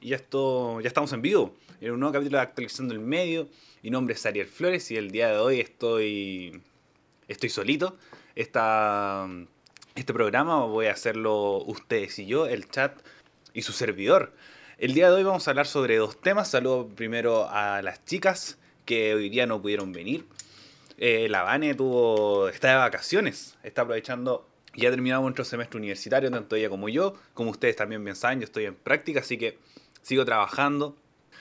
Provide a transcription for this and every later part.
Y esto, ya estamos en vivo, en un nuevo capítulo de Actualizando el Medio. Mi nombre es Ariel Flores y el día de hoy estoy, estoy solito. Esta, este programa voy a hacerlo ustedes y yo, el chat y su servidor. El día de hoy vamos a hablar sobre dos temas. Saludo primero a las chicas que hoy día no pudieron venir. Eh, la Vane tuvo, está de vacaciones, está aprovechando ya terminamos nuestro semestre universitario, tanto ella como yo. Como ustedes también bien saben, yo estoy en práctica, así que sigo trabajando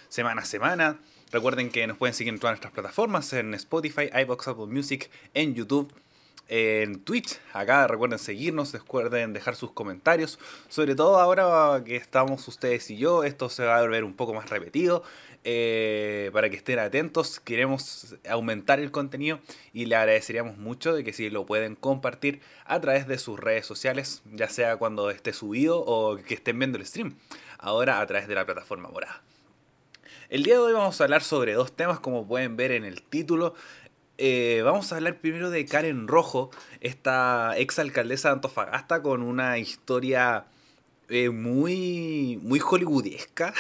semana a semana. Recuerden que nos pueden seguir en todas nuestras plataformas, en Spotify, iBox, Apple Music, en YouTube, en Twitch. Acá recuerden seguirnos, recuerden dejar sus comentarios. Sobre todo ahora que estamos ustedes y yo, esto se va a ver un poco más repetido. Eh, para que estén atentos. Queremos aumentar el contenido y le agradeceríamos mucho de que si lo pueden compartir a través de sus redes sociales, ya sea cuando esté subido o que estén viendo el stream, ahora a través de la plataforma morada. El día de hoy vamos a hablar sobre dos temas, como pueden ver en el título. Eh, vamos a hablar primero de Karen Rojo, esta ex alcaldesa de Antofagasta con una historia eh, muy, muy hollywoodesca,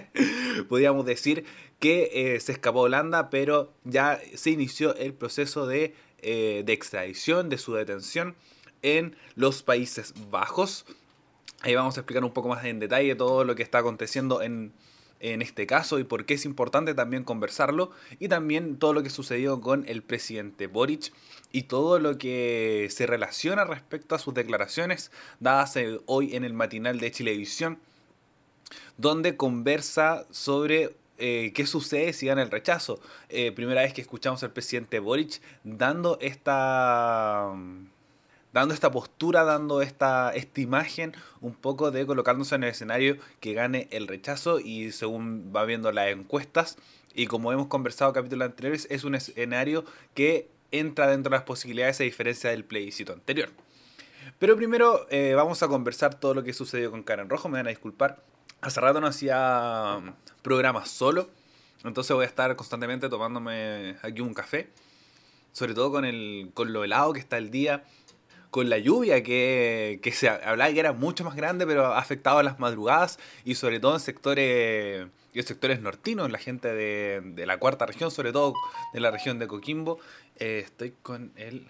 podríamos decir, que eh, se escapó a Holanda, pero ya se inició el proceso de, de extradición, de su detención en los Países Bajos. Ahí vamos a explicar un poco más en detalle todo lo que está aconteciendo en, en este caso y por qué es importante también conversarlo y también todo lo que sucedió con el presidente Boric y todo lo que se relaciona respecto a sus declaraciones dadas hoy en el matinal de Chilevisión donde conversa sobre eh, qué sucede si gana el rechazo. Eh, primera vez que escuchamos al presidente Boric dando esta dando esta postura, dando esta, esta imagen un poco de colocándose en el escenario que gane el rechazo y según va viendo las encuestas y como hemos conversado en capítulos anteriores es un escenario que entra dentro de las posibilidades a diferencia del plebiscito anterior. Pero primero eh, vamos a conversar todo lo que sucedió con Karen Rojo, me van a disculpar. Hace rato no hacía programas solo, entonces voy a estar constantemente tomándome aquí un café, sobre todo con, el, con lo helado que está el día con la lluvia que, se hablaba que era mucho más grande, pero ha afectado a las madrugadas y sobre todo en sectores, en sectores nortinos, la gente de, la cuarta región, sobre todo de la región de Coquimbo. Eh, estoy con el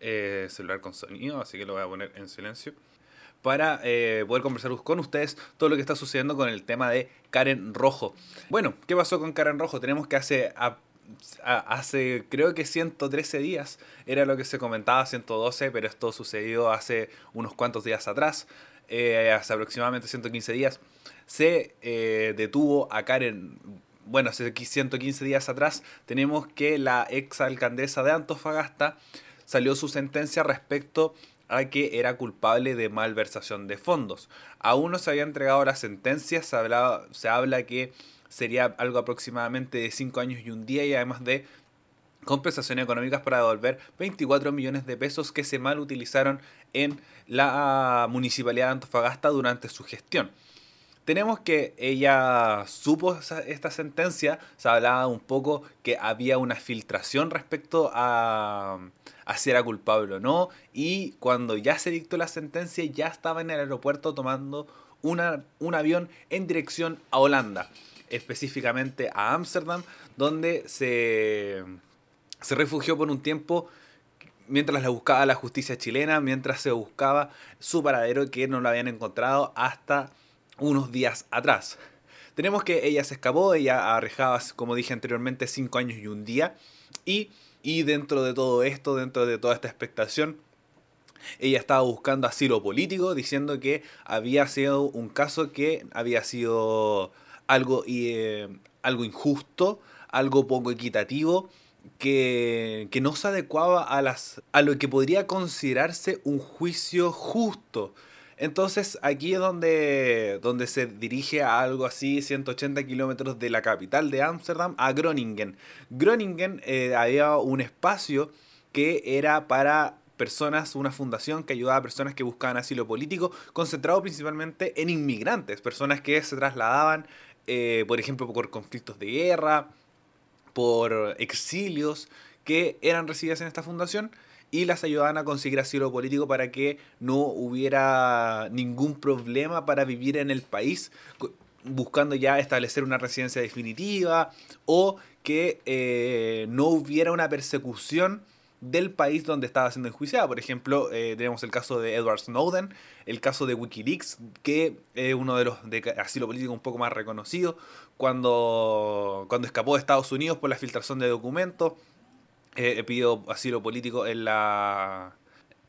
eh, celular con sonido, así que lo voy a poner en silencio para eh, poder conversar con ustedes todo lo que está sucediendo con el tema de Karen Rojo. Bueno, ¿qué pasó con Karen Rojo? Tenemos que hace hace creo que 113 días era lo que se comentaba, 112, pero esto sucedió hace unos cuantos días atrás, eh, hace aproximadamente 115 días, se eh, detuvo a Karen, bueno, hace 115 días atrás tenemos que la ex alcaldesa de Antofagasta salió su sentencia respecto a que era culpable de malversación de fondos. Aún no se había entregado la sentencia, se, se habla que sería algo aproximadamente de 5 años y un día y además de compensaciones económicas para devolver 24 millones de pesos que se mal utilizaron en la municipalidad de Antofagasta durante su gestión. Tenemos que ella supo esta sentencia, se hablaba un poco que había una filtración respecto a, a si era culpable o no, y cuando ya se dictó la sentencia ya estaba en el aeropuerto tomando una, un avión en dirección a Holanda específicamente a Ámsterdam, donde se, se refugió por un tiempo mientras la buscaba la justicia chilena, mientras se buscaba su paradero que no lo habían encontrado hasta unos días atrás. Tenemos que ella se escapó, ella arriesgaba, como dije anteriormente, cinco años y un día. Y, y dentro de todo esto, dentro de toda esta expectación, ella estaba buscando asilo político, diciendo que había sido un caso que había sido algo, eh, algo injusto, algo poco equitativo, que, que, no se adecuaba a, las, a lo que podría considerarse un juicio justo. Entonces aquí es donde, donde se dirige a algo así, 180 kilómetros de la capital de Ámsterdam, a Groningen. Groningen eh, había un espacio que era para personas, una fundación que ayudaba a personas que buscaban asilo político, concentrado principalmente en inmigrantes, personas que se trasladaban eh, por ejemplo, por conflictos de guerra, por exilios que eran recibidas en esta fundación y las ayudaban a conseguir asilo político para que no hubiera ningún problema para vivir en el país buscando ya establecer una residencia definitiva o que eh, no hubiera una persecución del país donde estaba siendo enjuiciada. Por ejemplo, eh, tenemos el caso de Edward Snowden, el caso de Wikileaks, que es uno de los asilo político un poco más reconocido, cuando, cuando escapó de Estados Unidos por la filtración de documentos, eh, pidió asilo político en la,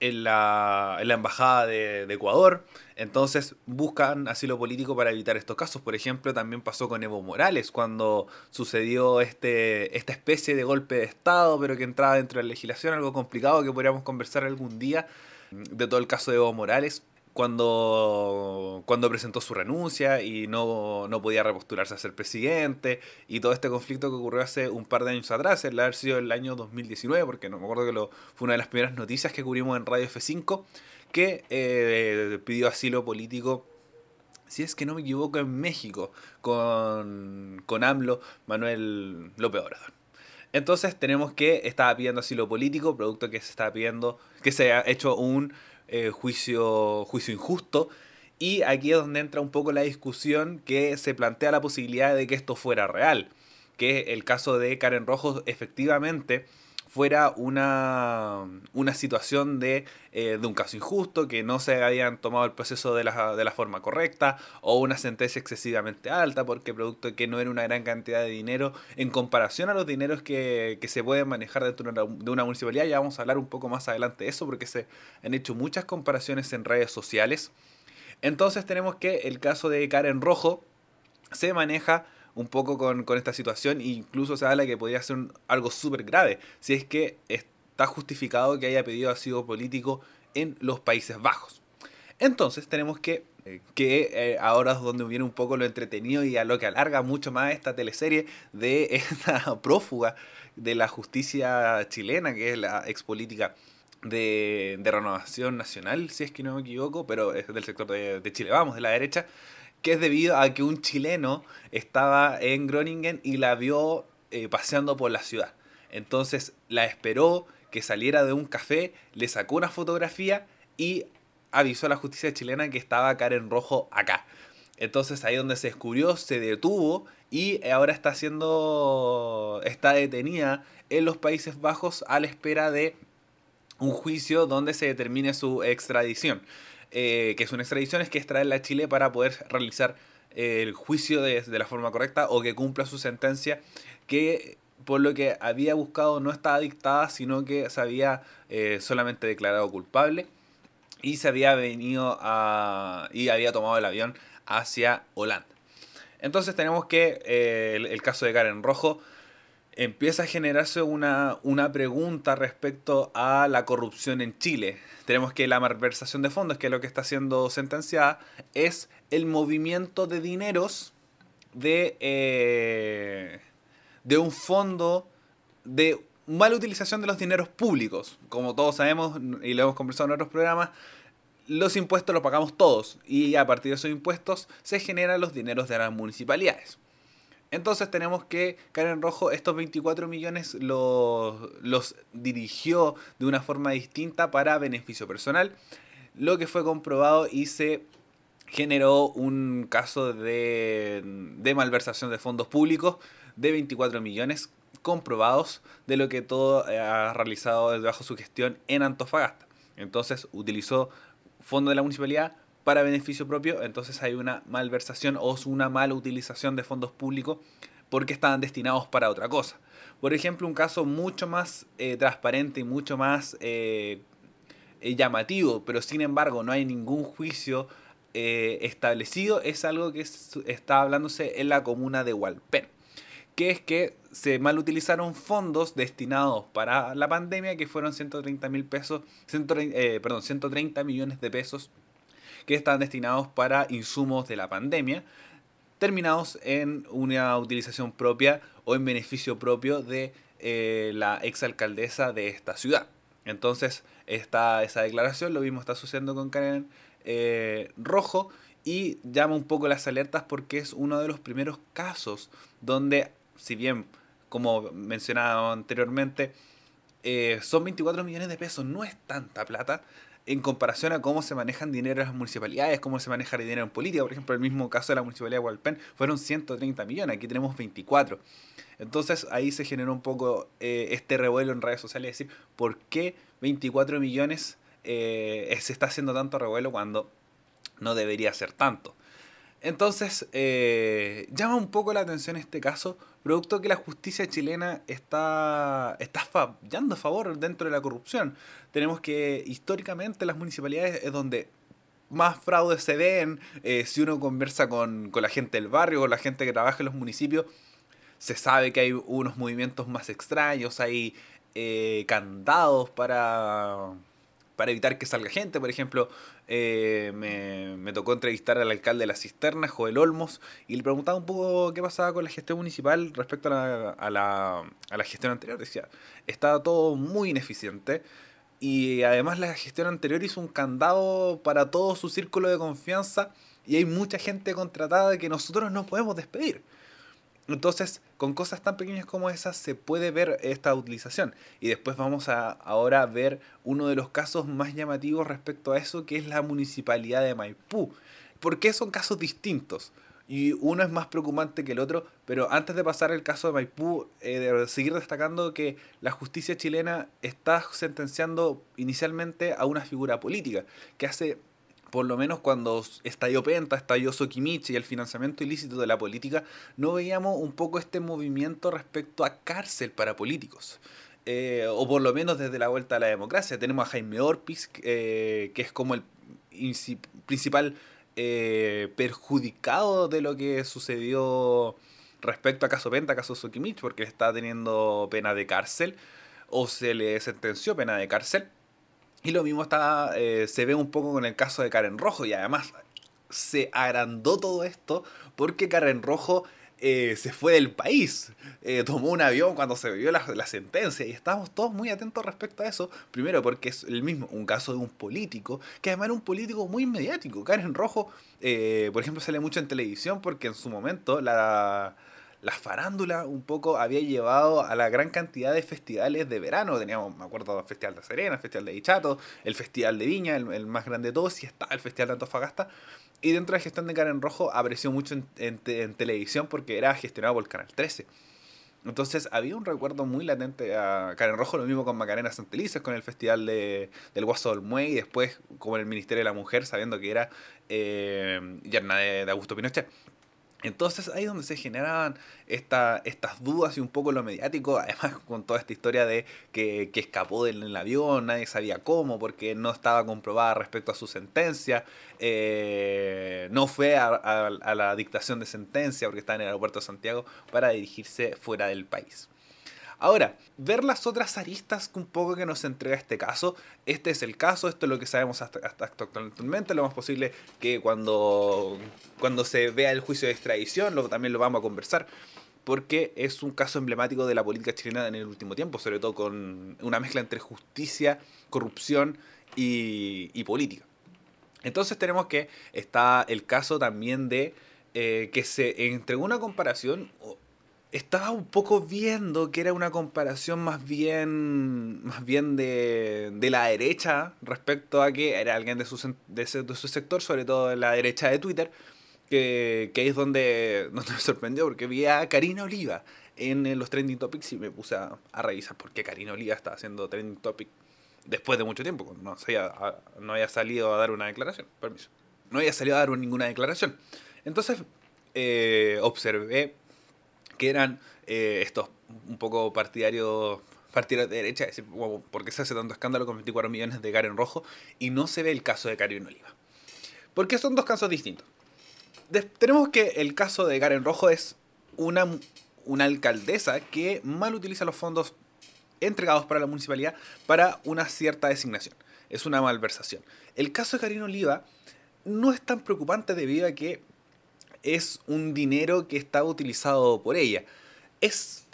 en la, en la embajada de, Ecuador. Entonces buscan asilo político para evitar estos casos. Por ejemplo, también pasó con Evo Morales cuando sucedió este, esta especie de golpe de Estado, pero que entraba dentro de la legislación, algo complicado que podríamos conversar algún día de todo el caso de Evo Morales cuando, cuando presentó su renuncia y no, podía repostularse a ser presidente y todo este conflicto que ocurrió hace un par de años atrás, el haber sido el año 2019, porque no me acuerdo que lo, fue una de las primeras noticias que cubrimos en Radio F5, que eh, pidió asilo político, si es que no me equivoco, en México, con, con AMLO, Manuel López Obrador. Entonces tenemos que estaba pidiendo asilo político, producto que se estaba pidiendo, que se ha hecho un eh, juicio, juicio injusto. Y aquí es donde entra un poco la discusión que se plantea la posibilidad de que esto fuera real. Que el caso de Karen Rojo efectivamente fuera una, una situación de, eh, de, un caso injusto, que no se habían tomado el proceso de la, de la, forma correcta, o una sentencia excesivamente alta, porque producto de que no era una gran cantidad de dinero en comparación a los dineros que, que se pueden manejar dentro de una municipalidad. Ya vamos a hablar un poco más adelante de eso, porque se han hecho muchas comparaciones en redes sociales. Entonces tenemos que el caso de Karen Rojo se maneja un poco con, esta situación e incluso se habla que podría ser algo súper grave si es que está justificado que haya pedido asilo político en los Países Bajos. Entonces tenemos que, eh, que eh, ahora es donde viene un poco lo entretenido y a lo que alarga mucho más esta teleserie de esta prófuga de la justicia chilena, que es la ex política de, Renovación Nacional, si es que no me equivoco, pero es del sector de, de Chile, vamos, de la derecha, que es debido a que un chileno estaba en Groningen y la vio eh, paseando por la ciudad. Entonces la esperó que saliera de un café, le sacó una fotografía y avisó a la justicia chilena que estaba Karen Rojo acá. Entonces ahí donde se descubrió, se detuvo y ahora está siendo, está detenida en los Países Bajos a la espera de un juicio donde se determine su extradición. Eh, que es una extradición, es que extraerla a Chile para poder realizar eh, el juicio de, la forma correcta o que cumpla su sentencia, que por lo que había buscado no estaba dictada, sino que se había eh, solamente declarado culpable y se había venido a, y había tomado el avión hacia Holanda. Entonces tenemos que el, caso de Karen Rojo empieza a generarse una, una, pregunta respecto a la corrupción en Chile. Tenemos que la malversación de fondos, que es lo que está siendo sentenciada, es el movimiento de dineros de, eh, de un fondo de mala utilización de los dineros públicos. Como todos sabemos y lo hemos conversado en otros programas, los impuestos los pagamos todos y a partir de esos impuestos se generan los dineros de las municipalidades. Entonces tenemos que Karen Rojo estos 24 millones los, los dirigió de una forma distinta para beneficio personal, lo que fue comprobado y se generó un caso de, de malversación de fondos públicos de 24 millones comprobados de lo que todo ha realizado bajo su gestión en Antofagasta. Entonces utilizó fondos de la municipalidad para beneficio propio, entonces hay una malversación o una mala utilización de fondos públicos porque estaban destinados para otra cosa. Por ejemplo, un caso mucho más eh, transparente y mucho más eh, eh, llamativo, pero sin embargo no hay ningún juicio establecido, es algo que está hablándose en la comuna de Hualpén, que es que se mal utilizaron fondos destinados para la pandemia que fueron 130 mil pesos, perdón, 130 millones de pesos que están destinados para insumos de la pandemia, terminados en una utilización propia o en beneficio propio de eh, la exalcaldesa de esta ciudad. Entonces, esta, esa declaración, lo mismo está sucediendo con Karen eh, Rojo y llama un poco las alertas porque es uno de los primeros casos donde, si bien, como mencionaba anteriormente, eh, son 24 millones de pesos, no es tanta plata en comparación a cómo se manejan dinero en las municipalidades, cómo se maneja el dinero en política. Por ejemplo, el mismo caso de la municipalidad de Hualpén fueron 130 millones, aquí tenemos 24. Entonces ahí se generó un poco eh, este revuelo en redes sociales, es decir, ¿por qué 24 millones eh, se está haciendo tanto revuelo cuando no debería ser tanto? Entonces, eh, llama un poco la atención este caso, producto que la justicia chilena está, está fallando a favor dentro de la corrupción. Tenemos que históricamente las municipalidades es donde más fraudes se ven, eh, si uno conversa con, con la gente del barrio, con la gente que trabaja en los municipios, se sabe que hay unos movimientos más extraños, hay eh, candados para para evitar que salga gente. Por ejemplo, eh, me, tocó entrevistar al alcalde de la Cisterna, Joel Olmos, y le preguntaba un poco qué pasaba con la gestión municipal respecto a la, gestión anterior. Decía, estaba todo muy ineficiente. Y además la gestión anterior hizo un candado para todo su círculo de confianza y hay mucha gente contratada que nosotros no podemos despedir. Entonces, con cosas tan pequeñas como esas se puede ver esta utilización. Y después vamos a ahora ver uno de los casos más llamativos respecto a eso, que es la municipalidad de Maipú. ¿Por qué son casos distintos? Y uno es más preocupante que el otro, pero antes de pasar el caso de Maipú, eh, de seguir destacando que la justicia chilena está sentenciando inicialmente a una figura política, que hace por lo menos cuando estalló Penta, estalló Sokimichi y el financiamiento ilícito de la política, no veíamos un poco este movimiento respecto a cárcel para políticos. Eh, o por lo menos desde la vuelta a la democracia. Tenemos a Jaime Orpiz, eh, que es como el principal eh, perjudicado de lo que sucedió respecto a caso Penta, caso Sokimichi, porque está teniendo pena de cárcel o se le sentenció pena de cárcel. Y lo mismo está, eh, se ve un poco con el caso de Karen Rojo y además se agrandó todo esto porque Karen Rojo eh, se fue del país, eh, tomó un avión cuando se vio la, la, sentencia y estamos todos muy atentos respecto a eso. Primero porque es el mismo, un caso de un político, que además era un político muy mediático. Karen Rojo, por ejemplo, sale mucho en televisión porque en su momento la la farándula un poco había llevado a la gran cantidad de festivales de verano. Teníamos, me acuerdo, el Festival de Serena, el Festival de Ichato, el Festival de Viña, el, más grande de todos, y está el Festival de Antofagasta. Y dentro de la gestión de Karen Rojo apareció mucho en, televisión porque era gestionado por el Canal 13. Entonces había un recuerdo muy latente a Karen Rojo, lo mismo con Macarena Santelices, con el festival de, del Guaso del Muey, y después como en el Ministerio de la Mujer, sabiendo que era eh, de, de Augusto Pinochet. Entonces ahí es donde se generaban esta, estas dudas y un poco lo mediático, además con toda esta historia de que, escapó del avión, nadie sabía cómo, porque no estaba comprobada respecto a su sentencia, eh, no fue a, a, la dictación de sentencia porque estaba en el aeropuerto de Santiago para dirigirse fuera del país. Ahora, ver las otras aristas un poco que nos entrega este caso. Este es el caso, esto es lo que sabemos hasta, actualmente. Lo más posible que cuando, cuando se vea el juicio de extradición, lo, también lo vamos a conversar porque es un caso emblemático de la política chilena en el último tiempo, sobre todo con una mezcla entre justicia, corrupción y, política. Entonces tenemos que está el caso también de eh, que se entregó una comparación, estaba un poco viendo que era una comparación más bien más bien de, de la derecha respecto a que era alguien de su, de, su sector, sobre todo de la derecha de Twitter, que, que es donde, donde me sorprendió porque vi a Karina Oliva en, los trending topics y me puse a, revisar por qué Karina Oliva estaba haciendo trending topic después de mucho tiempo, no, no había salido a dar una declaración, permiso, no había salido a dar ninguna declaración. Entonces eh, observé que eran eh, estos un poco partidarios de derecha, decir, ¿por qué se hace tanto escándalo con 24 millones de Karen Rojo y no se ve el caso de Karen Oliva? Porque son dos casos distintos. tenemos que el caso de Karen Rojo es una, una alcaldesa que mal utiliza los fondos entregados para la municipalidad para una cierta designación. Es una malversación. El caso de Karen Oliva no es tan preocupante debido a que es un dinero que estaba utilizado por ella. ¿Es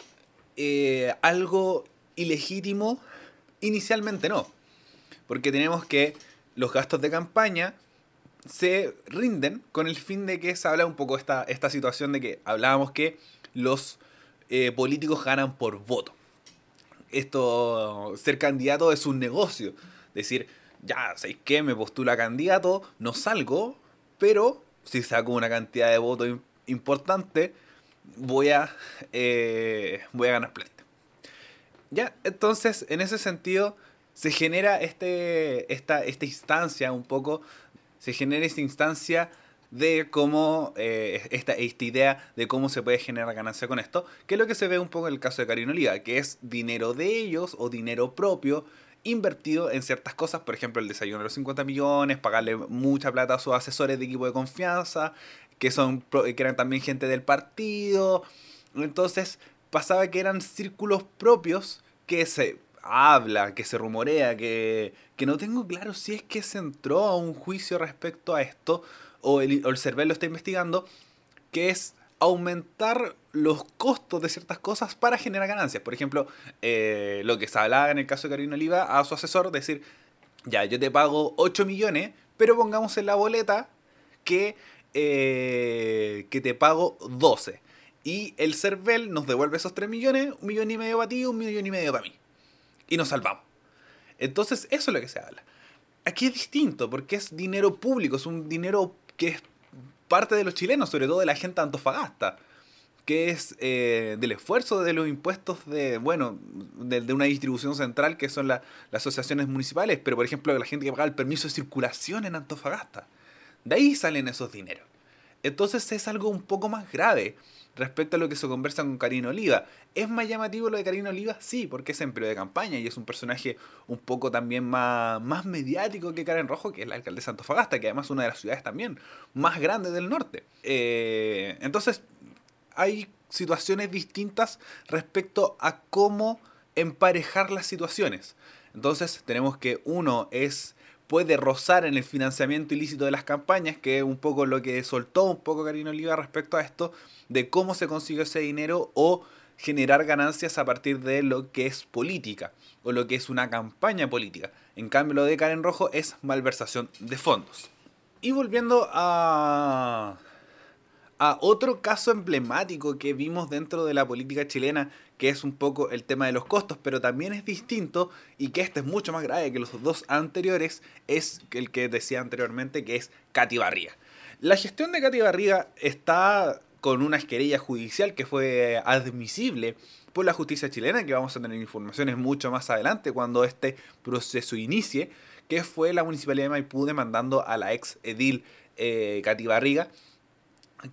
eh, algo ilegítimo? Inicialmente no, porque tenemos que los gastos de campaña se rinden con el fin de que se habla un poco esta, esta situación de que hablábamos que los eh, políticos ganan por voto. esto, ser candidato es un negocio. Decir, ya, ¿sabéis qué? Me postula candidato, no salgo, pero si saco una cantidad de votos importante, voy a, eh, voy a ganar plata. Ya, entonces, en ese sentido, se genera este, esta, esta instancia un poco, se genera esta instancia de cómo, eh, esta, esta idea de cómo se puede generar ganancia con esto, que es lo que se ve un poco en el caso de Karina Oliva, que es dinero de ellos o dinero propio invertido en ciertas cosas, por ejemplo el desayuno de los 50 millones, pagarle mucha plata a sus asesores de equipo de confianza, que, son, que eran también gente del partido, entonces pasaba que eran círculos propios que se habla, que se rumorea, que, que no tengo claro si es que se entró a un juicio respecto a esto, o el, o lo está investigando, que es aumentar los costos de ciertas cosas para generar ganancias. Por ejemplo, eh, lo que se hablaba en el caso de Karina Oliva a su asesor, decir, ya, yo te pago 8 millones, pero pongamos en la boleta que, eh, que te pago 12. Y el CERVEL nos devuelve esos 3 millones, un millón y medio para ti, un millón y medio para mí. Y nos salvamos. Entonces, eso es lo que se habla. Aquí es distinto, porque es dinero público, es un dinero que es parte de los chilenos, sobre todo de la gente antofagasta, que es eh, del esfuerzo de los impuestos de, bueno, de, una distribución central que son las asociaciones municipales, pero por ejemplo la gente que paga el permiso de circulación en Antofagasta. De ahí salen esos dineros. Entonces es algo un poco más grave respecto a lo que se conversa con Karina Oliva. ¿Es más llamativo lo de Karina Oliva? Sí, porque es en periodo de campaña y es un personaje un poco también más, más mediático que Karen Rojo, que es la alcaldesa de Antofagasta, que además es una de las ciudades también más grandes del norte. Eh, entonces, hay situaciones distintas respecto a cómo emparejar las situaciones. Entonces, tenemos que uno es puede rozar en el financiamiento ilícito de las campañas, que es un poco lo que soltó un poco Karina Oliva respecto a esto, de cómo se consiguió ese dinero o generar ganancias a partir de lo que es política o lo que es una campaña política. En cambio, lo de Karen Rojo es malversación de fondos. Y volviendo a, a otro caso emblemático que vimos dentro de la política chilena, que es un poco el tema de los costos, pero también es distinto y que este es mucho más grave que los dos anteriores, es el que decía anteriormente, que es Katy Barriga. La gestión de Katy Barriga está con una querella judicial que fue admisible por la justicia chilena, que vamos a tener informaciones mucho más adelante cuando este proceso inicie, que fue la Municipalidad de Maipú demandando a la ex edil eh, Barriga,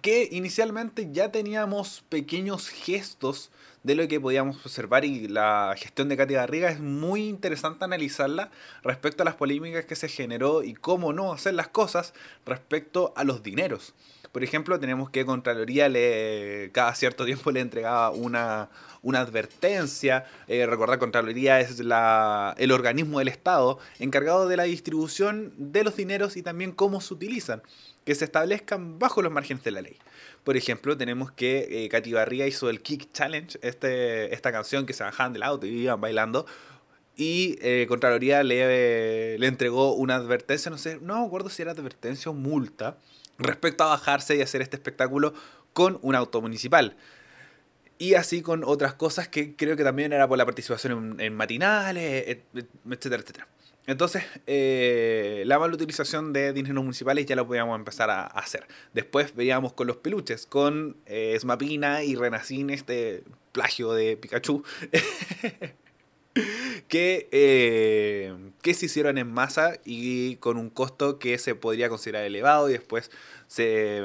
que inicialmente ya teníamos pequeños gestos de lo que podíamos observar y la gestión de Katy Barriga es muy interesante analizarla respecto a las polémicas que se generó y cómo no hacer las cosas respecto a los dineros. Por ejemplo, tenemos que Contraloría le, cada cierto tiempo le entregaba una, una advertencia. Eh, Contraloría es la, el organismo del Estado encargado de la distribución de los dineros y también cómo se utilizan, que se establezcan bajo los márgenes de la ley. Por ejemplo, tenemos que eh, Katy Barriga hizo el Kick Challenge, este, esta canción que se bajaban del auto y iban bailando. Y eh, Contraloría le, entregó una advertencia, no sé, no me acuerdo si era advertencia o multa, respecto a bajarse y hacer este espectáculo con un auto municipal. Y así con otras cosas que creo que también era por la participación en, matinales, etcétera, etcétera. Entonces, eh, la mala utilización de dineros municipales ya lo podíamos empezar a, hacer. Después veíamos con los peluches, con eh, Smapina y Renacin, este plagio de Pikachu. que, eh, que se hicieron en masa y con un costo que se podría considerar elevado y después se,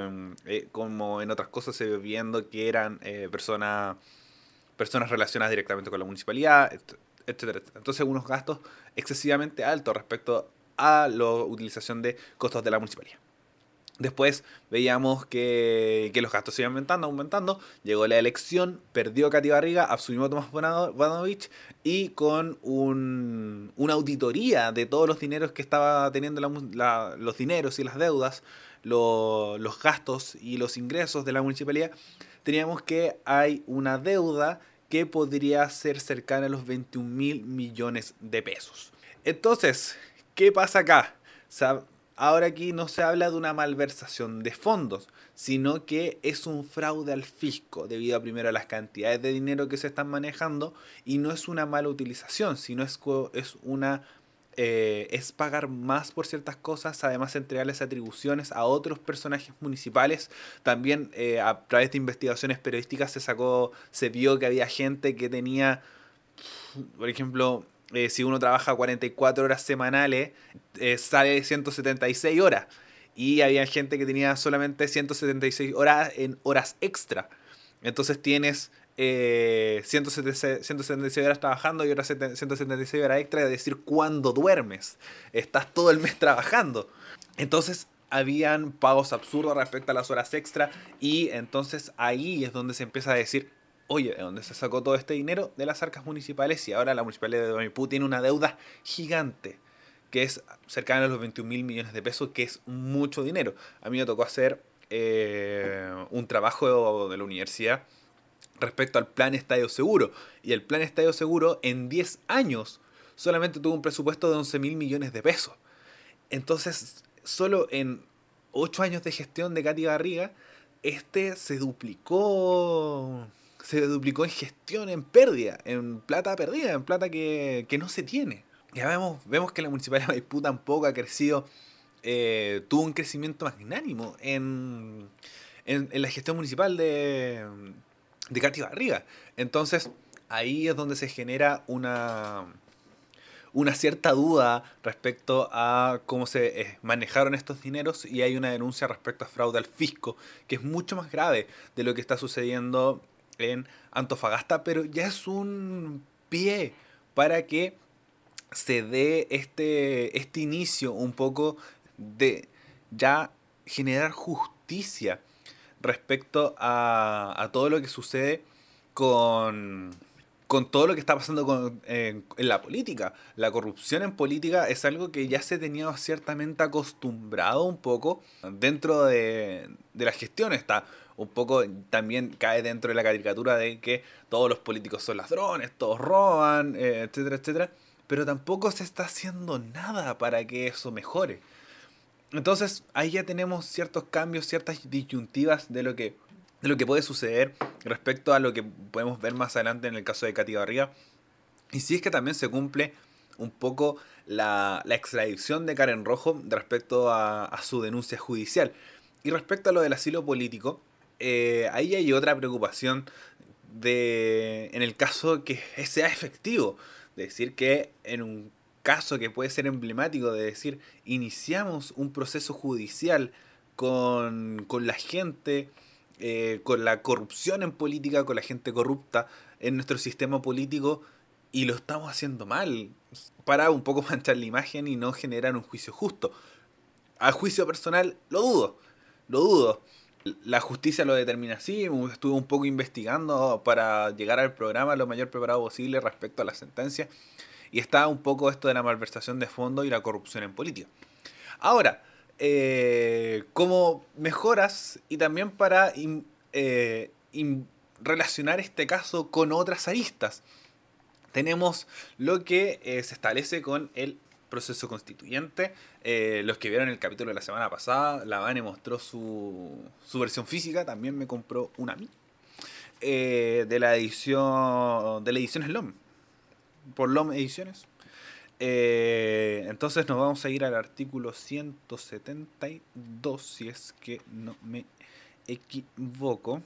eh, como en otras cosas se viendo que eran eh, personas personas relacionadas directamente con la municipalidad, Entonces unos gastos excesivamente altos respecto a la utilización de costos de la municipalidad. Después veíamos que, los gastos iban aumentando, aumentando. Llegó la elección, perdió Katy Barriga, asumió Tomás Bonanovich y con un, una auditoría de todos los dineros que estaba teniendo los dineros y las deudas, los gastos y los ingresos de la municipalidad, teníamos que hay una deuda que podría ser cercana a los 21 mil millones de pesos. Entonces, ¿qué pasa acá? Ahora aquí no se habla de una malversación de fondos, sino que es un fraude al fisco, debido primero a las cantidades de dinero que se están manejando, y no es una mala utilización, sino es, es una eh, es pagar más por ciertas cosas, además entregarles atribuciones a otros personajes municipales. También eh, a través de investigaciones periodísticas se sacó, se vio que había gente que tenía, por ejemplo, eh, si uno trabaja 44 horas semanales, sale 176 horas. Y había gente que tenía solamente 176 horas en horas extra. Entonces tienes 176, eh, horas trabajando y otras 176 horas extra, es decir, cuando duermes. Estás todo el mes trabajando. Entonces, habían pagos absurdos respecto a las horas extra y entonces ahí es donde se empieza a decir, oye, ¿de dónde se sacó todo este dinero? De las arcas municipales y ahora la municipalidad de Maipú tiene una deuda gigante que es cercana a los 21 mil millones de pesos, que es mucho dinero. A mí me tocó hacer eh, un trabajo de la universidad respecto al plan Estadio Seguro. Y el plan Estadio Seguro en 10 años solamente tuvo un presupuesto de 11 mil millones de pesos. Entonces, solo en 8 años de gestión de Katy Barriga, este se duplicó. Se duplicó en gestión, en pérdida, en plata perdida, en plata que, no se tiene. Ya vemos, vemos que la Municipalidad de Maipú tampoco ha crecido, eh, tuvo un crecimiento magnánimo en, en, la gestión municipal de, de Katy Barriga. Entonces, ahí es donde se genera una, una cierta duda respecto a cómo se eh, manejaron estos dineros y hay una denuncia respecto a fraude al fisco, que es mucho más grave de lo que está sucediendo en Antofagasta, pero ya es un pie para que se dé este, este inicio un poco de ya generar justicia respecto a, todo lo que sucede con, todo lo que está pasando en, la política. La corrupción en política es algo que ya se tenía ciertamente acostumbrado un poco dentro de, la gestión. Está un poco también cae dentro de la caricatura de que todos los políticos son ladrones, todos roban, eh, etcétera, etcétera. Pero tampoco se está haciendo nada para que eso mejore. Entonces ahí ya tenemos ciertos cambios, ciertas disyuntivas de lo que, de lo que puede suceder respecto a lo que podemos ver más adelante en el caso de Katy Barriga. Y si es que también se cumple un poco la, extradición de Karen Rojo respecto a, su denuncia judicial. Y respecto a lo del asilo político, eh, ahí hay otra preocupación de, en el caso que sea efectivo. Decir, que en un caso que puede ser emblemático de decir, iniciamos un proceso judicial con, la gente, eh, con la corrupción en política, con la gente corrupta en nuestro sistema político y lo estamos haciendo mal para un poco manchar la imagen y no generar un juicio justo. A juicio personal lo dudo, lo dudo. La justicia lo determina así, estuve un poco investigando para llegar al programa lo mayor preparado posible respecto a la sentencia y está un poco esto de la malversación de fondos y la corrupción en política. Ahora, eh, como mejoras y también para eh, relacionar este caso con otras aristas, tenemos lo que eh, se establece con el proceso constituyente. los que vieron el capítulo de la semana pasada, la Vane mostró su, su versión física, también me compró una a mí. de la edición de la edición Slom por LOM Ediciones. Eh, entonces nos vamos a ir al artículo 172, si es que no me equivoco,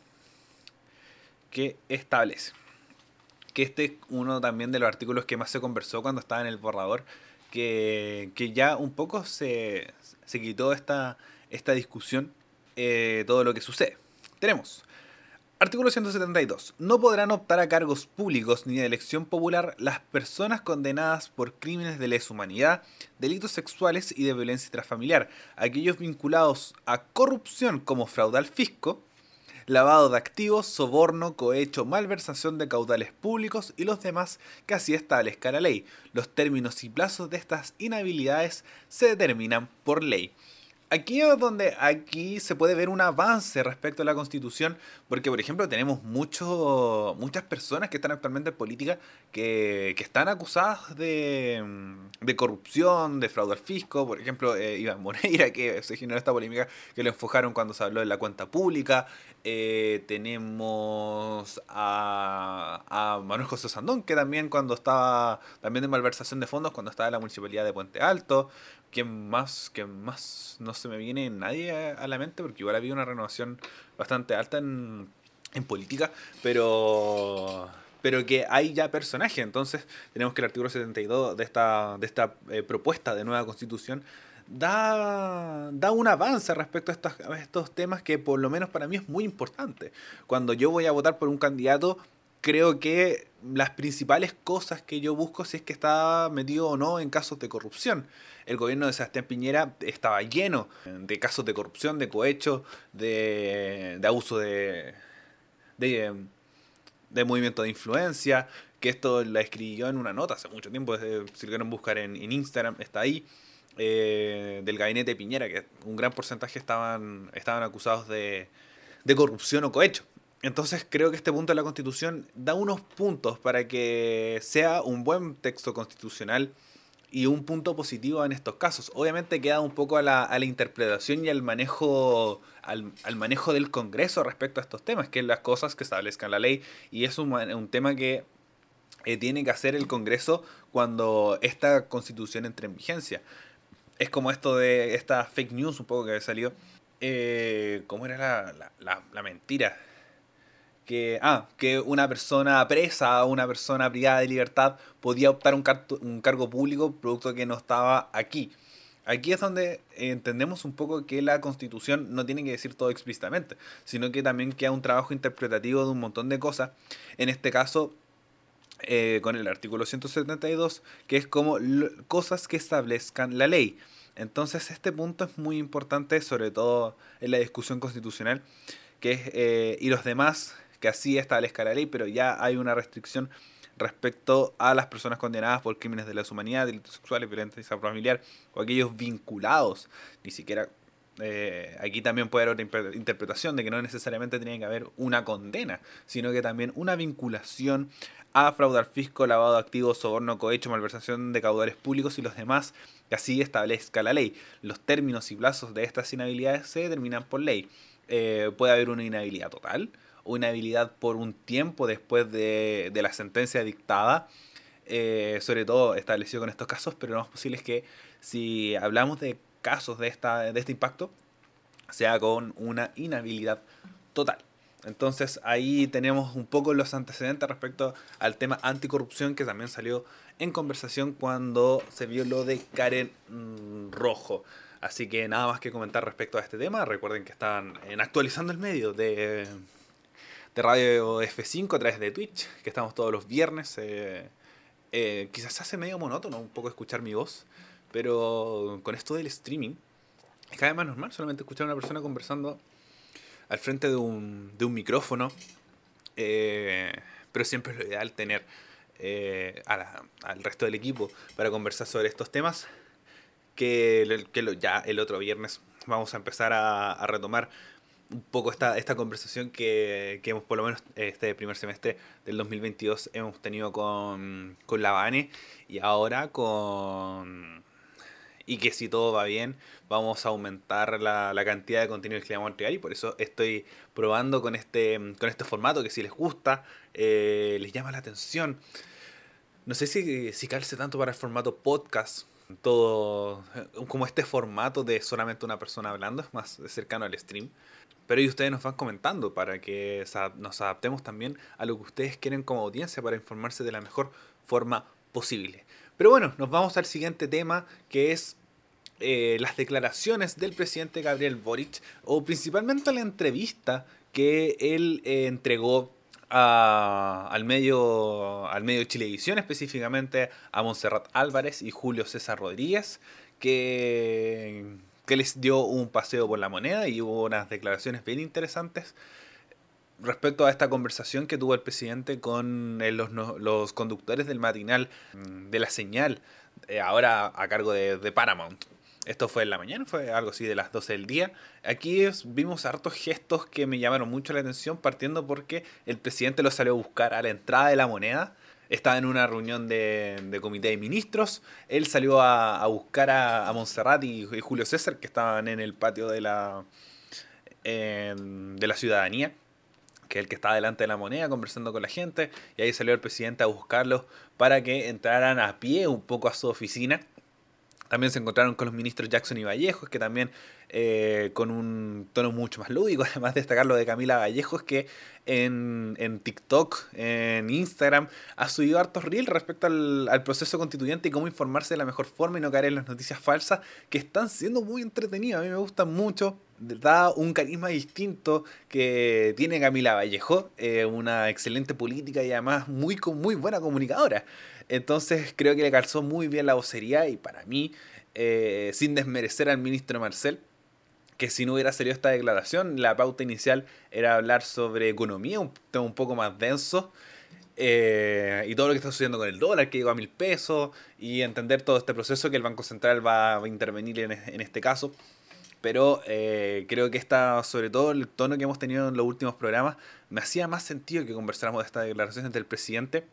que establece que este es uno también de los artículos que más se conversó cuando estaba en el borrador, que, ya un poco se, se quitó esta, esta discusión, eh, todo lo que sucede. Tenemos Artículo 172. No podrán optar a cargos públicos ni de elección popular las personas condenadas por crímenes de lesa humanidad, delitos sexuales y de violencia intrafamiliar, aquellos vinculados a corrupción como fraude al fisco, lavado de activos, soborno, cohecho, malversación de caudales públicos y los demás que así establezca la ley. Los términos y plazos de estas inhabilidades se determinan por ley. Aquí es donde aquí se puede ver un avance respecto a la constitución, porque por ejemplo tenemos mucho, muchas personas que están actualmente en política que, que están acusadas de, de, corrupción, de fraude al fisco, por ejemplo eh, Iván Moreira, que se generó esta polémica que lo enfocaron cuando se habló de la cuenta pública, eh, tenemos a, a, Manuel José Sandón, que también cuando estaba, también de malversación de fondos, cuando estaba en la municipalidad de Puente Alto, ¿Quién más? ¿Quién más? No me viene nadie a la mente porque igual había una renovación bastante alta en, en política, pero pero que hay ya personajes. Entonces, tenemos que el artículo 72 de esta, de esta eh, propuesta de nueva constitución da, da un avance respecto a estos, a estos temas que por lo menos para mí es muy importante. Cuando yo voy a votar por un candidato, creo que las principales cosas que yo busco si es que está metido o no en casos de corrupción. El gobierno de Sebastián Piñera estaba lleno de casos de corrupción, de cohecho, de, de abuso de, de, movimiento de influencia, que esto la escribió en una nota hace mucho tiempo, si lo quieren buscar en, en Instagram, está ahí. Eh, del gabinete de Piñera, que un gran porcentaje estaban, estaban acusados de, de corrupción o cohecho. Entonces creo que este punto de la Constitución da unos puntos para que sea un buen texto constitucional y un punto positivo en estos casos. Obviamente queda un poco a la, interpretación y al manejo, al, manejo del Congreso respecto a estos temas, que es las cosas que establezcan la ley. Y es un, un tema que eh, tiene que hacer el Congreso cuando esta constitución entre en vigencia. Es como esto de esta fake news un poco que salió. Eh, ¿Cómo era la, la, la mentira? Que, ah, que una persona presa o una persona privada de libertad podía optar un, un cargo público producto que no estaba aquí. Aquí es donde entendemos un poco que la constitución no tiene que decir todo explícitamente, sino que también queda un trabajo interpretativo de un montón de cosas. En este caso, eh, con el artículo 172, que es como cosas que establezcan la ley. Entonces este punto es muy importante, sobre todo en la discusión constitucional, que es, eh, y los demás que así establezca la ley, pero ya hay una restricción respecto a las personas condenadas por crímenes de la humanidad, delitos sexuales, violencia familiar o aquellos vinculados. Ni siquiera eh, aquí también puede haber otra interpretación de que no necesariamente tiene que haber una condena, sino que también una vinculación a fraudar fisco, lavado de activos, soborno, cohecho, malversación de caudales públicos y los demás que así establezca la ley. Los términos y plazos de estas inhabilidades se determinan por ley. Eh, puede haber una inhabilidad total, una habilidad por un tiempo después de, de la sentencia dictada, eh, sobre todo establecido con estos casos, pero lo más posible es que si hablamos de casos de, esta, de este impacto, sea con una inhabilidad total. Entonces ahí tenemos un poco los antecedentes respecto al tema anticorrupción que también salió en conversación cuando se vio lo de Karen Rojo. Así que nada más que comentar respecto a este tema. Recuerden que están en actualizando el medio de de Radio F5 a través de Twitch, que estamos todos los viernes. Eh, eh, quizás se hace medio monótono un poco escuchar mi voz, pero con esto del streaming es cada vez más normal solamente escuchar a una persona conversando al frente de un, de un micrófono. Eh, pero siempre es lo ideal tener al resto del equipo para conversar sobre estos temas. Que, que ya el otro viernes vamos a empezar a, a retomar un poco esta, esta conversación que, que, hemos, por lo menos este primer semestre del 2022, hemos tenido con, con la Bane y ahora con... Y que si todo va bien, vamos a aumentar la, la cantidad de contenido que le vamos a entregar y por eso estoy probando con este, con este formato que si les gusta, eh, les llama la atención. No sé si, si calce tanto para el formato podcast, todo como este formato de solamente una persona hablando, es más cercano al stream. Pero y ustedes nos van comentando para que nos adaptemos también a lo que ustedes quieren como audiencia para informarse de la mejor forma posible. Pero bueno, nos vamos al siguiente tema que es eh, las declaraciones del presidente Gabriel Boric o principalmente la entrevista que él eh, entregó a, al medio al medio Chilevisión específicamente a Montserrat Álvarez y Julio César Rodríguez que que les dio un paseo por la moneda y hubo unas declaraciones bien interesantes respecto a esta conversación que tuvo el presidente con eh, los, los conductores del matinal mm, de la señal, eh, ahora a cargo de, de, Paramount. Esto fue en la mañana, fue algo así de las 12 del día. Aquí vimos hartos gestos que me llamaron mucho la atención, partiendo porque el presidente lo salió a buscar a la entrada de la moneda. Estaba en una reunión de, comité de ministros. Él salió a, buscar a, Montserrat y, Julio César, que estaban en el patio de la, de la ciudadanía que es el que estaba delante de la moneda conversando con la gente, y ahí salió el presidente a buscarlos para que entraran a pie un poco a su oficina también se encontraron con los ministros Jackson y Vallejos, que también eh, con un tono mucho más lúdico, además de destacar lo de Camila Vallejos, que en, en TikTok, en Instagram, ha subido hartos reels respecto al, proceso constituyente y cómo informarse de la mejor forma y no caer en las noticias falsas, que están siendo muy entretenidas. A mí me gustan mucho, da un carisma distinto que tiene Camila Vallejo, eh, una excelente política y además muy, muy buena comunicadora. Entonces creo que le calzó muy bien la vocería y para mí, eh, sin desmerecer al ministro Marcel, que si no hubiera salido esta declaración, la pauta inicial era hablar sobre economía, un tema un poco más denso, eh, y todo lo que está sucediendo con el dólar, que llegó a mil pesos, y entender todo este proceso que el Banco Central va a intervenir en, este caso. Pero eh, creo que esta, sobre todo el tono que hemos tenido en los últimos programas, me hacía más sentido que conversáramos de esta declaración entre el presidente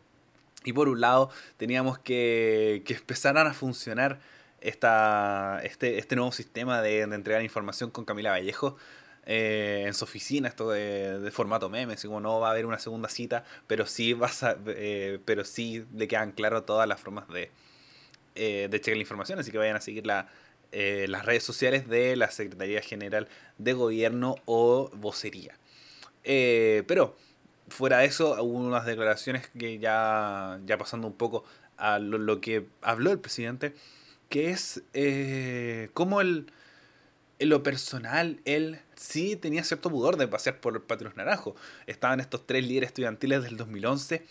y por un lado teníamos que, que empezaran a funcionar esta, este, este nuevo sistema de, entregar información con Camila Vallejo eh, en su oficina, esto de, formato meme, como no va a haber una segunda cita, pero sí, vas eh, pero sí le quedan claras todas las formas de, eh, de checar la información, así que vayan a seguir la, las redes sociales de la Secretaría General de Gobierno o Vocería. pero fuera de eso, hubo unas declaraciones que ya, ya pasando un poco a lo, que habló el presidente, que es eh, como el, en lo personal, él sí tenía cierto pudor de pasear por el Patio Naranjo. Estaban estos tres líderes estudiantiles del 2011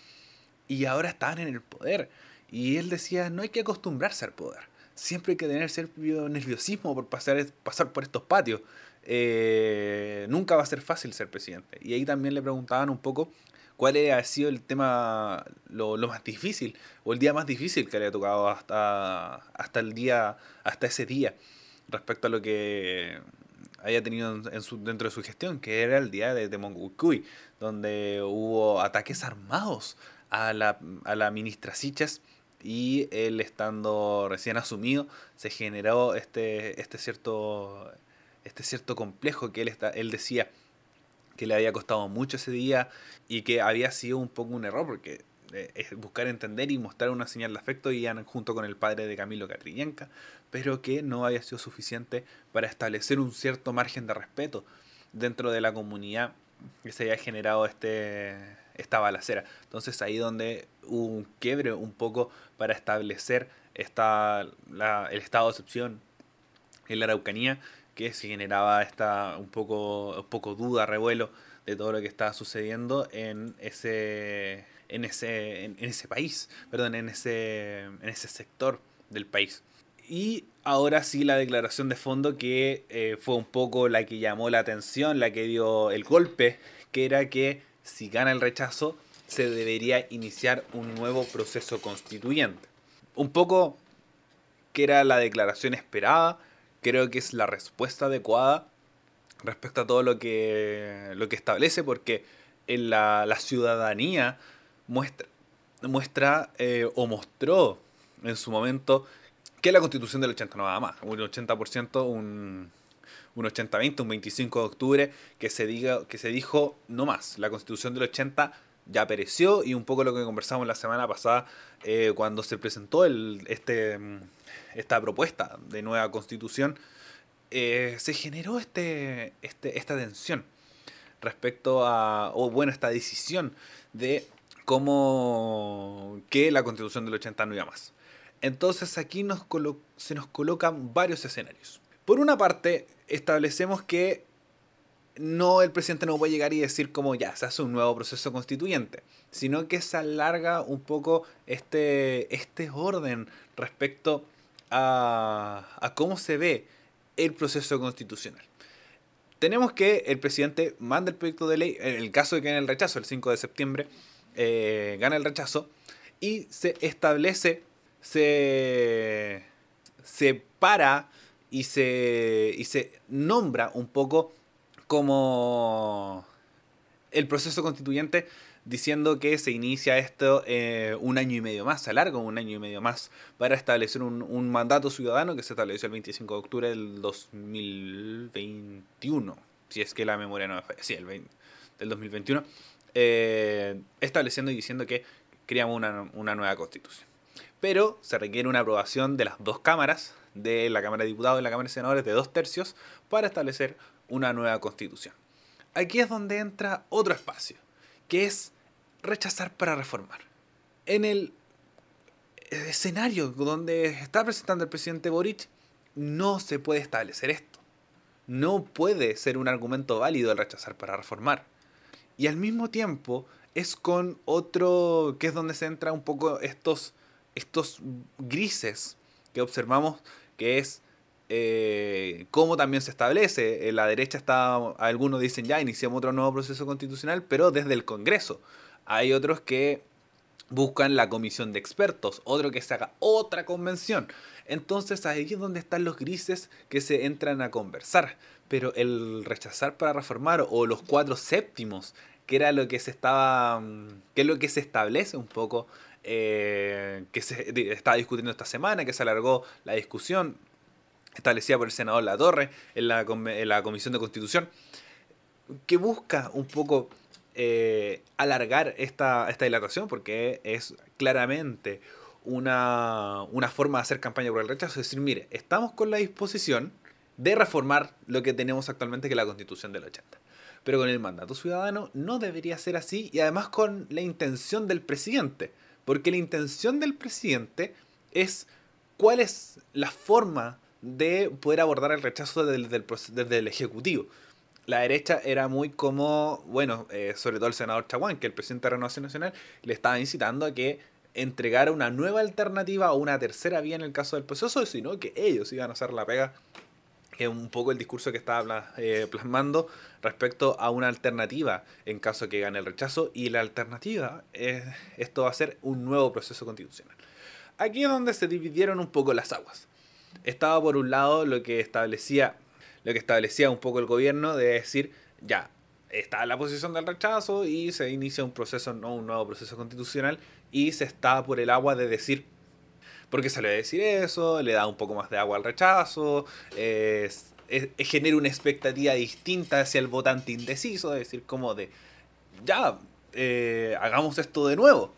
y ahora estaban en el poder. Y él decía, no hay que acostumbrarse al poder. Siempre hay que tener cierto nerviosismo por pasar, pasar por estos patios. Eh, nunca va a ser fácil ser presidente. Y ahí también le preguntaban un poco cuál ha sido el tema lo, más difícil o el día más difícil que le ha tocado hasta, hasta el día, hasta ese día, respecto a lo que haya tenido en su, dentro de su gestión, que era el día de, de donde hubo ataques armados a la, a la ministra Sichas y él estando recién asumido se generó este, este cierto este cierto complejo que él, está, él decía que le había costado mucho ese día y que había sido un poco un error porque eh, buscar entender y mostrar una señal de afecto y junto con el padre de Camilo Catrillenca, pero que no había sido suficiente para establecer un cierto margen de respeto dentro de la comunidad que se había generado este, esta balacera. Entonces ahí donde hubo un quiebre un poco para establecer esta, el estado de excepción en la Araucanía que se generaba esta un poco, un poco duda, revuelo de todo lo que estaba sucediendo en ese, en ese, en, ese país, perdón, en ese, en ese sector del país. Y ahora sí la declaración de fondo que eh, fue un poco la que llamó la atención, la que dio el golpe, que era que si gana el rechazo se debería iniciar un nuevo proceso constituyente. Un poco que era la declaración esperada, creo que es la respuesta adecuada respecto a todo lo que, lo que establece, porque en la, ciudadanía muestra, muestra eh, o mostró en su momento que la constitución del 80 no va más, un 80%, un, un 80-20, un 25 de octubre, que se, diga, que se dijo no más, la constitución del 80 ya pereció y un poco lo que conversamos la semana pasada eh, cuando se presentó el, este esta propuesta de nueva constitución, eh, se generó este, este, esta tensión respecto a, o bueno, esta decisión de cómo que la constitución del 80 no iba más. Entonces aquí nos se nos colocan varios escenarios. Por una parte, establecemos que no el presidente no puede llegar y decir como ya se hace un nuevo proceso constituyente, sino que se alarga un poco este, este orden respecto cómo se ve el proceso constitucional. Tenemos que el presidente manda el proyecto de ley, en el caso de que gane el rechazo, el 5 de septiembre, eh, gana el rechazo, y se establece, se, se para y se, y se nombra un poco como el proceso constituyente diciendo que se inicia esto eh, un año y medio más, se alarga un año y medio más para establecer un, mandato ciudadano que se estableció el 25 de octubre del 2021, si es que la memoria no me falla, sí, el del 2021, eh, estableciendo y diciendo que creamos una, una nueva constitución. Pero se requiere una aprobación de las dos cámaras, de la Cámara de Diputados y la Cámara de Senadores, de dos tercios, para establecer una nueva constitución. Aquí es donde entra otro espacio, que es rechazar para reformar. En el escenario donde está presentando el presidente Boric, no se puede establecer esto. No puede ser un argumento válido el rechazar para reformar. Y al mismo tiempo es con otro, que es donde se entra un poco estos, estos grises que observamos, que es eh, cómo también se establece. En la derecha está, algunos dicen ya, iniciamos otro nuevo proceso constitucional, pero desde el Congreso. Hay otros que buscan la comisión de expertos, otro que se haga otra convención. Entonces ahí es donde están los grises que se entran a conversar. Pero el rechazar para reformar o los cuatro séptimos, que era lo que se estaba, que es lo que se establece un poco, eh, que se estaba discutiendo esta semana, que se alargó la discusión, establecida por el senador Latorre en la, en la Comisión de Constitución, que busca un poco eh, alargar esta, esta dilatación, porque es claramente una, una forma de hacer campaña por el rechazo, es decir, mire, estamos con la disposición de reformar lo que tenemos actualmente, que es la Constitución del 80. Pero con el mandato ciudadano no debería ser así y además con la intención del presidente, porque la intención del presidente es cuál es la forma de poder abordar el rechazo desde, el Ejecutivo. La derecha era muy como, bueno, eh, sobre todo el senador Chaguán, que el presidente de Renovación Nacional le estaba incitando a que entregara una nueva alternativa o una tercera vía en el caso del proceso, sino que ellos iban a hacer la pega, es un poco el discurso que estaba eh, plasmando respecto a una alternativa en caso que gane el rechazo, y la alternativa es, esto va a ser un nuevo proceso constitucional. Aquí es donde se dividieron un poco las aguas estaba por un lado lo que establecía lo que establecía un poco el gobierno de decir, ya, está la posición del rechazo y se inicia un proceso, no un nuevo proceso constitucional, y se está por el agua de decir, porque se le va a decir eso, le da un poco más de agua al rechazo, genera una expectativa distinta hacia el votante indeciso, es decir, como de, ya, eh, hagamos esto de nuevo.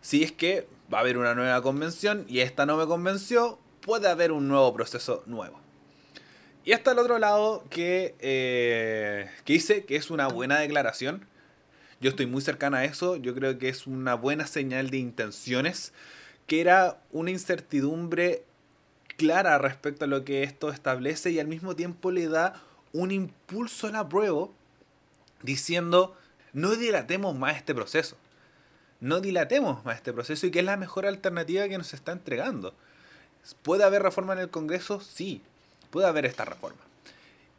Si es que va a haber una nueva convención y esta no me convenció, puede haber un nuevo proceso nuevo. Y hasta el otro lado que, eh, que dice que es una buena declaración. Yo estoy muy cercana a eso. Yo creo que es una buena señal de intenciones. Que era una incertidumbre clara respecto a lo que esto establece y al mismo tiempo le da un impulso a la prueba diciendo no dilatemos más este proceso. No dilatemos más este proceso y que es la mejor alternativa que nos está entregando. ¿Puede haber reforma en el Congreso? Sí, puede haber esta reforma.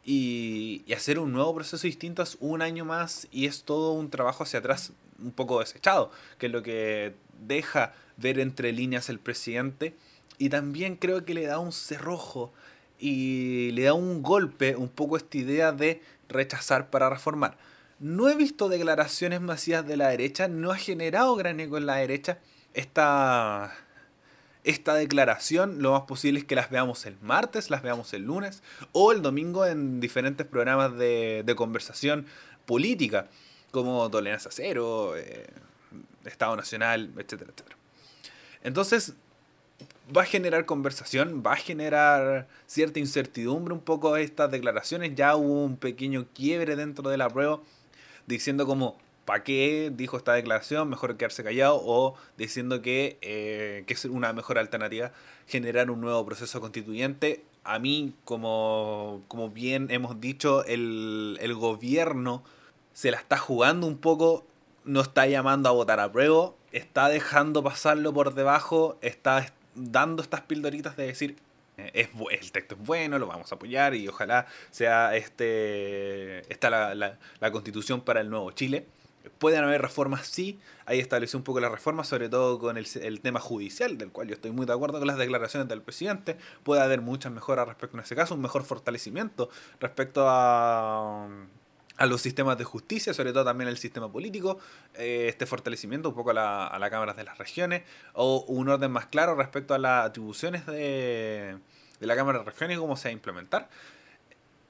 Y, hacer un nuevo proceso distinto es un año más y es todo un trabajo hacia atrás un poco desechado, que es lo que deja ver entre líneas el presidente. Y también creo que le da un cerrojo y le da un golpe un poco esta idea de rechazar para reformar. No he visto declaraciones masivas de la derecha, no ha generado gran eco en la derecha esta, esta declaración, lo más posible es que las veamos el martes, las veamos el lunes o el domingo en diferentes programas de, conversación política, como Tolerancia Cero, eh, Estado Nacional, etcétera, etcétera. Entonces, va a generar conversación, va a generar cierta incertidumbre un poco estas declaraciones. Ya hubo un pequeño quiebre dentro de la prueba diciendo como ¿para qué dijo esta declaración? Mejor quedarse callado o diciendo que, eh, que es una mejor alternativa generar un nuevo proceso constituyente. A mí, como, como bien hemos dicho, el, el gobierno se la está jugando un poco, no está llamando a votar a prueba, está dejando pasarlo por debajo, está dando estas pildoritas de decir, eh, es, el texto es bueno, lo vamos a apoyar y ojalá sea este, esta la, la, la constitución para el nuevo Chile Pueden haber reformas, sí. Ahí estableció un poco las reformas, sobre todo con el, el, tema judicial, del cual yo estoy muy de acuerdo con las declaraciones del presidente. Puede haber muchas mejoras respecto a ese caso, un mejor fortalecimiento respecto a, a los sistemas de justicia, sobre todo también el sistema político, eh, este fortalecimiento un poco a la, a la Cámara de las Regiones, o un orden más claro respecto a las atribuciones de, de la Cámara de Regiones y cómo se va a implementar.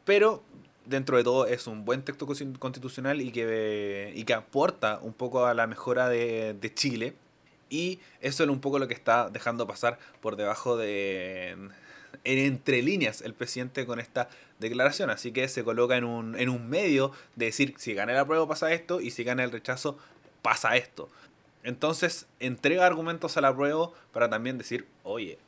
Pero dentro de todo es un buen texto constitucional y que, y que aporta un poco a la mejora de, Chile. Y eso es un poco lo que está dejando pasar por debajo de, en entre líneas el presidente con esta declaración. Así que se coloca en un, en un medio de decir si gana la prueba pasa esto y si gana el rechazo pasa esto. Entonces entrega argumentos a la prueba para también decir, oye,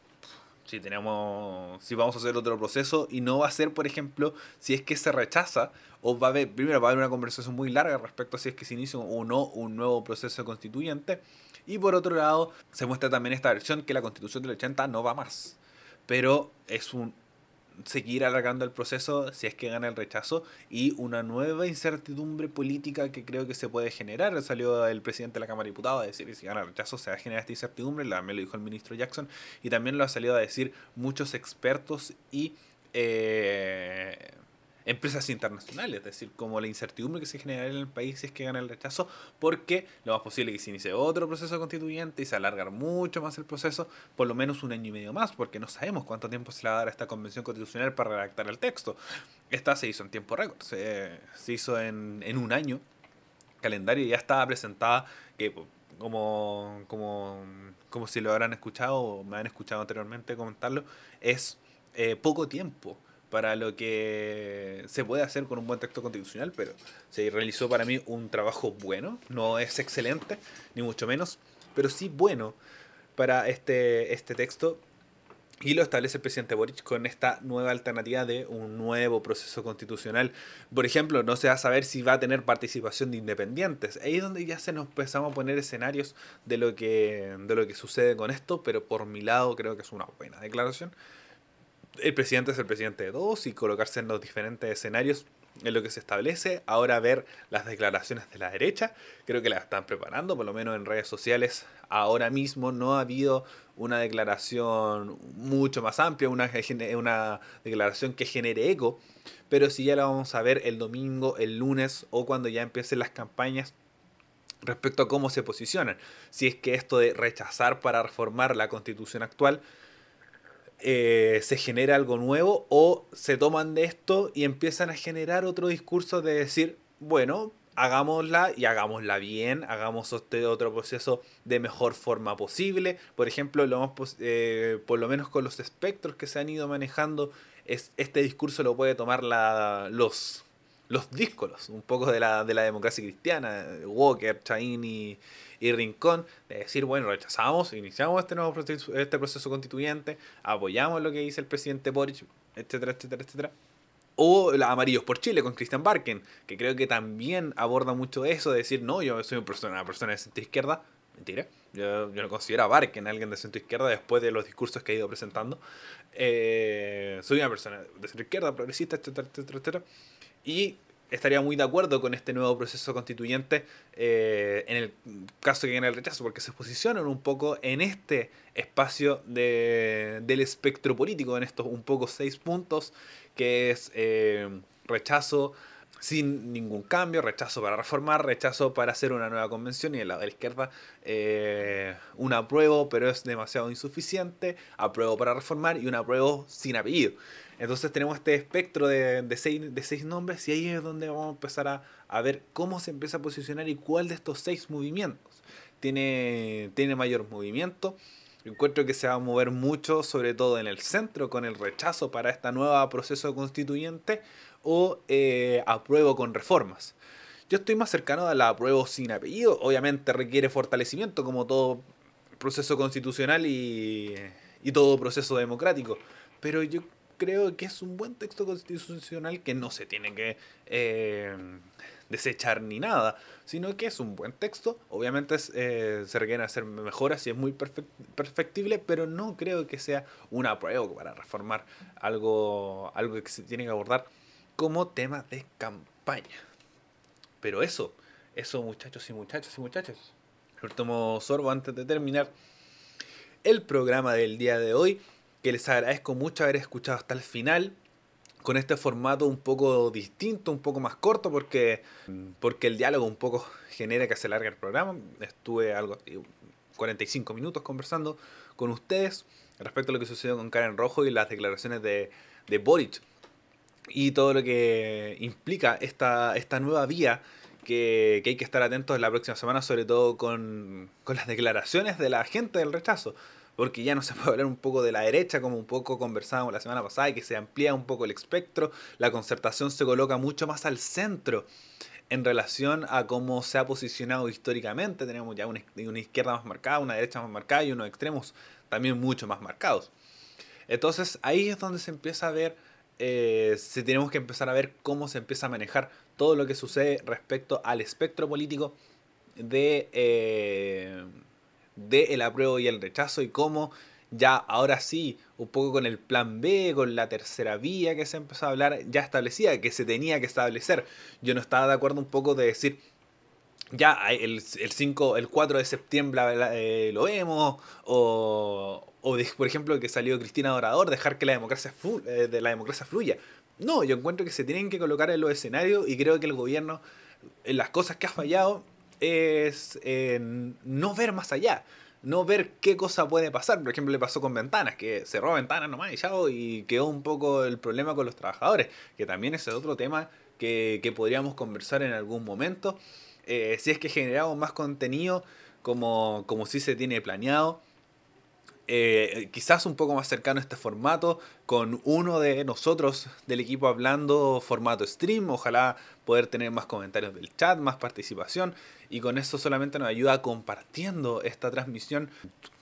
si tenemos, si vamos a hacer otro proceso y no va a ser, por ejemplo, si es que se rechaza o va a haber, primero va a haber una conversación muy larga respecto a si es que se inicia o no un nuevo proceso constituyente y por otro lado se muestra también esta versión que la constitución del 80 no va más pero es un seguir alargando el proceso si es que gana el rechazo y una nueva incertidumbre política que creo que se puede generar. Salió el presidente de la Cámara de Diputados a decir que si gana el rechazo se va a generar esta incertidumbre, me lo dijo el ministro Jackson y también lo ha salido a decir muchos expertos y eh, empresas internacionales, es decir, como la incertidumbre que se genera en el país es que gana el rechazo, porque lo más posible es que se inicie otro proceso constituyente y se alargar mucho más el proceso, por lo menos un año y medio más, porque no sabemos cuánto tiempo se le va a dar a esta convención constitucional para redactar el texto. Esta se hizo en tiempo récord, se, hizo en, un año, calendario ya estaba presentada, que como, como, como si lo habrán escuchado o me han escuchado anteriormente comentarlo, es eh, poco tiempo para lo que se puede hacer con un buen texto constitucional, pero se realizó para mí un trabajo bueno, no es excelente, ni mucho menos, pero sí bueno para este, este texto y lo establece el presidente Boric con esta nueva alternativa de un nuevo proceso constitucional. Por ejemplo, no se va a saber si va a tener participación de independientes. Ahí es donde ya se nos empezamos a poner escenarios de lo que, de lo que sucede con esto, pero por mi lado creo que es una buena declaración el presidente es el presidente de todos y colocarse en los diferentes escenarios en lo que se establece. Ahora ver las declaraciones de la derecha, creo que las están preparando, por lo menos en redes sociales. Ahora mismo no ha habido una declaración mucho más amplia, una, una declaración que genere eco, pero sí ya la vamos a ver el domingo, el lunes o cuando ya empiecen las campañas respecto a cómo se posicionan. Si es que esto de rechazar para reformar la constitución actual eh, se genera algo nuevo o se toman de esto y empiezan a generar otro discurso de decir, bueno, hagámosla y hagámosla bien, hagamos este otro proceso de mejor forma posible. Por ejemplo, lo más, eh, por lo menos con los espectros que se han ido manejando, es, este discurso lo puede tomar la, los, los díscolos, un poco de la, de la democracia cristiana, Walker, Chain y, y Rincón, de decir, bueno, rechazamos, iniciamos este nuevo proceso, este proceso constituyente, apoyamos lo que dice el presidente Boric, etcétera, etcétera, etcétera. O los Amarillos por Chile con Christian Barken, que creo que también aborda mucho eso, de decir, no, yo soy una persona, una persona de centro izquierda. Mentira, yo, yo no considero a Barken alguien de centro izquierda después de los discursos que ha ido presentando. Eh, soy una persona de centro izquierda, progresista, etcétera, etcétera, etcétera. Y estaría muy de acuerdo con este nuevo proceso constituyente eh, en el caso que gane el rechazo, porque se posicionan un poco en este espacio de, del espectro político, en estos un poco seis puntos, que es eh, rechazo sin ningún cambio, rechazo para reformar, rechazo para hacer una nueva convención y en la de la izquierda eh, un apruebo pero es demasiado insuficiente, apruebo para reformar y un apruebo sin apellido. Entonces tenemos este espectro de, seis, nombres y ahí es donde vamos a empezar a, a, ver cómo se empieza a posicionar y cuál de estos seis movimientos tiene, tiene mayor movimiento. Encuentro que se va a mover mucho, sobre todo en el centro, con el rechazo para este nuevo proceso constituyente o eh, apruebo con reformas. Yo estoy más cercano a la apruebo sin apellido. Obviamente requiere fortalecimiento como todo proceso constitucional y, y todo proceso democrático. Pero yo creo que es un buen texto constitucional que no se tiene que eh, desechar ni nada, sino que es un buen texto. Obviamente eh, se requieren hacer mejoras y es muy perfectible, pero no creo que sea una prueba para reformar algo, algo que se tiene que abordar como tema de campaña. Pero eso, Eso muchachos y muchachos y muchachos. El último sorbo antes de terminar el programa del día de hoy, que les agradezco mucho haber escuchado hasta el final con este formato un poco distinto, un poco más corto, porque, porque el diálogo un poco genera que se largue el programa. Estuve algo 45 minutos conversando con ustedes respecto a lo que sucedió con Karen Rojo y las declaraciones de, de Boric y todo lo que implica esta, esta nueva vía que, que, hay que estar atentos en la próxima semana, sobre todo con, con las declaraciones de la gente del rechazo porque ya no se puede hablar un poco de la derecha, como un poco conversábamos la semana pasada, y que se amplía un poco el espectro, la concertación se coloca mucho más al centro en relación a cómo se ha posicionado históricamente. Tenemos ya una, izquierda más marcada, una derecha más marcada y unos extremos también mucho más marcados. Entonces ahí es donde se empieza a ver, eh, se tenemos que empezar a ver cómo se empieza a manejar todo lo que sucede respecto al espectro político de... Eh, de el apruebo y el rechazo y cómo ya ahora sí, un poco con el plan B, con la tercera vía que se empezó a hablar, ya establecía, que se tenía que establecer. Yo no estaba de acuerdo un poco de decir, ya el, el 5, el 4 de septiembre eh, lo vemos, o, o por ejemplo que salió Cristina Dorador, dejar que la democracia, eh, de la democracia fluya. No, yo encuentro que se tienen que colocar en los escenarios y creo que el gobierno, las cosas que ha fallado, es no ver más allá, no ver qué cosa puede pasar. Por ejemplo, le pasó con ventanas, que cerró ventanas nomás y ya, y quedó un poco el problema con los trabajadores, que también es otro tema que, podríamos conversar en algún momento. Eh, si es que generamos más contenido como, como si se tiene planeado eh, quizás un poco más cercano a este formato, con uno de nosotros del equipo hablando formato stream, ojalá poder tener más comentarios del chat, más participación, y con eso solamente nos ayuda compartiendo esta transmisión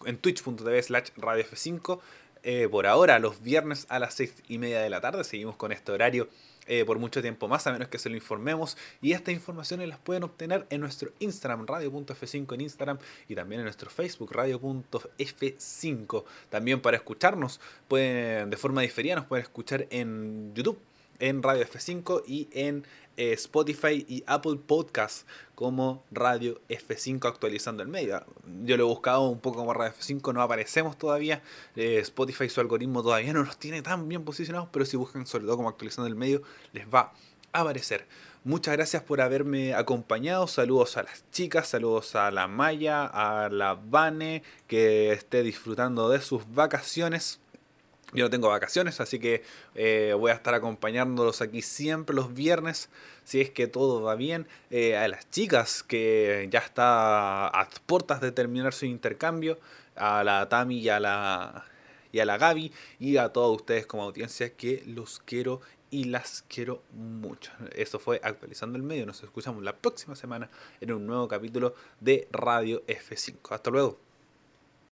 en twitch.tv slash radio F5. Eh, por ahora, los viernes a las 6 y media de la tarde, seguimos con este horario eh, por mucho tiempo más, a menos que se lo informemos. Y estas informaciones las pueden obtener en nuestro Instagram, radio.f5 en Instagram, y también en nuestro Facebook, radio.f5. También para escucharnos, pueden, de forma diferida, nos pueden escuchar en YouTube, en Radio F5 y en eh, Spotify y Apple Podcasts como Radio F5 actualizando el medio. Yo lo he buscado un poco como Radio F5, no aparecemos todavía. Eh, Spotify su algoritmo todavía no nos tiene tan bien posicionados, pero si buscan sobre todo como actualizando el medio, les va a aparecer. Muchas gracias por haberme acompañado. Saludos a las chicas, saludos a la Maya, a la Vane, que esté disfrutando de sus vacaciones. Yo no tengo vacaciones, así que eh, voy a estar acompañándolos aquí siempre los viernes, si es que todo va bien. Eh, a las chicas que ya está a puertas de terminar su intercambio, a la Tami y a la, y a la Gaby, y a todos ustedes como audiencia que los quiero y las quiero mucho. Esto fue Actualizando el Medio. Nos escuchamos la próxima semana en un nuevo capítulo de Radio F5. Hasta luego.